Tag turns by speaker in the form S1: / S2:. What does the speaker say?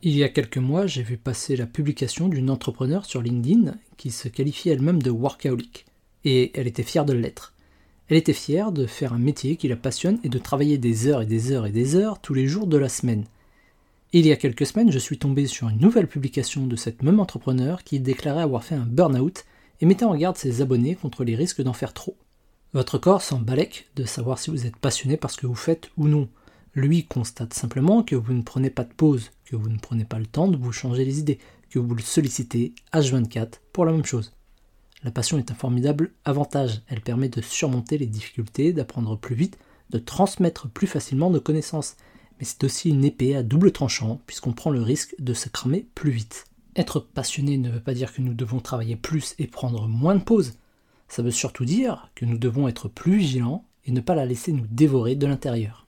S1: Il y a quelques mois, j'ai vu passer la publication d'une entrepreneur sur LinkedIn qui se qualifie elle-même de workaholic. Et elle était fière de l'être. Elle était fière de faire un métier qui la passionne et de travailler des heures et des heures et des heures tous les jours de la semaine. Il y a quelques semaines, je suis tombé sur une nouvelle publication de cette même entrepreneur qui déclarait avoir fait un burn-out et mettait en garde ses abonnés contre les risques d'en faire trop. Votre corps s'en balèque de savoir si vous êtes passionné par ce que vous faites ou non. Lui constate simplement que vous ne prenez pas de pause, que vous ne prenez pas le temps de vous changer les idées, que vous le sollicitez H24 pour la même chose. La passion est un formidable avantage, elle permet de surmonter les difficultés, d'apprendre plus vite, de transmettre plus facilement nos connaissances, mais c'est aussi une épée à double tranchant puisqu'on prend le risque de se cramer plus vite. Être passionné ne veut pas dire que nous devons travailler plus et prendre moins de pauses. Ça veut surtout dire que nous devons être plus vigilants et ne pas la laisser nous dévorer de l'intérieur.